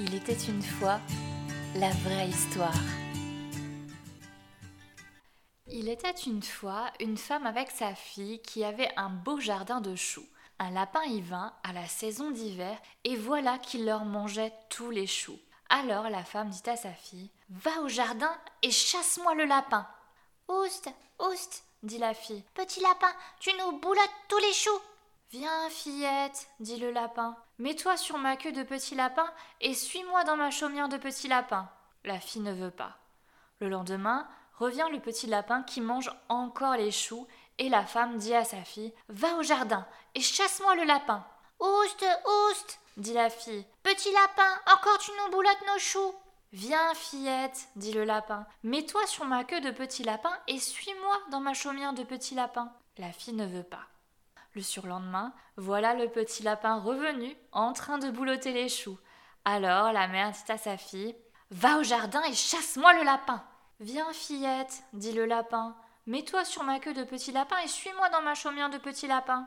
Il était une fois la vraie histoire. Il était une fois une femme avec sa fille qui avait un beau jardin de choux. Un lapin y vint à la saison d'hiver et voilà qu'il leur mangeait tous les choux. Alors la femme dit à sa fille Va au jardin et chasse-moi le lapin. Oust, oust, dit la fille. Petit lapin, tu nous boulottes tous les choux. Viens, fillette, dit le lapin. Mets-toi sur ma queue de petit lapin et suis-moi dans ma chaumière de petit lapin. La fille ne veut pas. Le lendemain, revient le petit lapin qui mange encore les choux et la femme dit à sa fille Va au jardin et chasse-moi le lapin. Oust, oust, dit la fille. Petit lapin, encore tu nous boulottes nos choux. Viens, fillette, dit le lapin. Mets-toi sur ma queue de petit lapin et suis-moi dans ma chaumière de petit lapin. La fille ne veut pas. Le surlendemain, voilà le petit lapin revenu, en train de boulotter les choux. Alors la mère dit à sa fille Va au jardin et chasse-moi le lapin. Viens, fillette, dit le lapin. Mets-toi sur ma queue de petit lapin et suis-moi dans ma chaumière de petit lapin.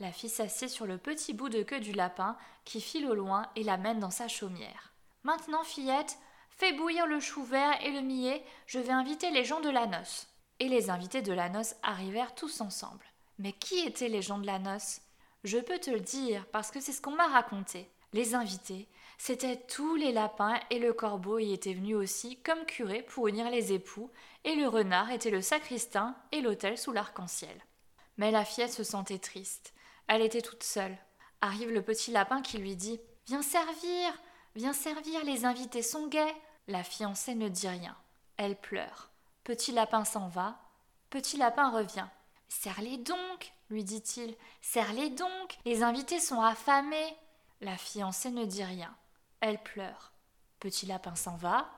La fille s'assied sur le petit bout de queue du lapin qui file au loin et l'amène dans sa chaumière. Maintenant, fillette, fais bouillir le chou vert et le millet, je vais inviter les gens de la noce. Et les invités de la noce arrivèrent tous ensemble. Mais qui étaient les gens de la noce? Je peux te le dire parce que c'est ce qu'on m'a raconté. Les invités, c'étaient tous les lapins et le corbeau y étaient venus aussi comme curé pour unir les époux, et le renard était le sacristain et l'autel sous l'arc-en-ciel. Mais la fillette se sentait triste. Elle était toute seule. Arrive le petit lapin qui lui dit Viens servir, viens servir, les invités sont gais. La fiancée ne dit rien. Elle pleure. Petit lapin s'en va. Petit lapin revient. Serre-les donc, lui dit-il. Serre-les donc, les invités sont affamés. La fiancée ne dit rien. Elle pleure. Petit lapin s'en va.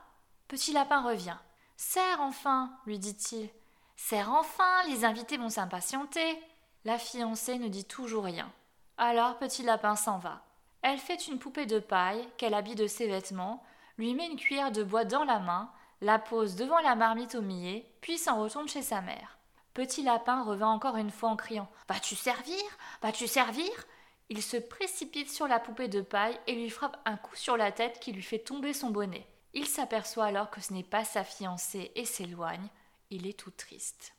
Petit lapin revient. Serre enfin, lui dit-il. Serre enfin, les invités vont s'impatienter. La fiancée ne dit toujours rien. Alors Petit lapin s'en va. Elle fait une poupée de paille qu'elle habille de ses vêtements, lui met une cuillère de bois dans la main, la pose devant la marmite au millet, puis s'en retourne chez sa mère. Petit Lapin revint encore une fois en criant Vas-tu servir? Vas-tu servir? Il se précipite sur la poupée de paille et lui frappe un coup sur la tête qui lui fait tomber son bonnet. Il s'aperçoit alors que ce n'est pas sa fiancée et s'éloigne. Il est tout triste.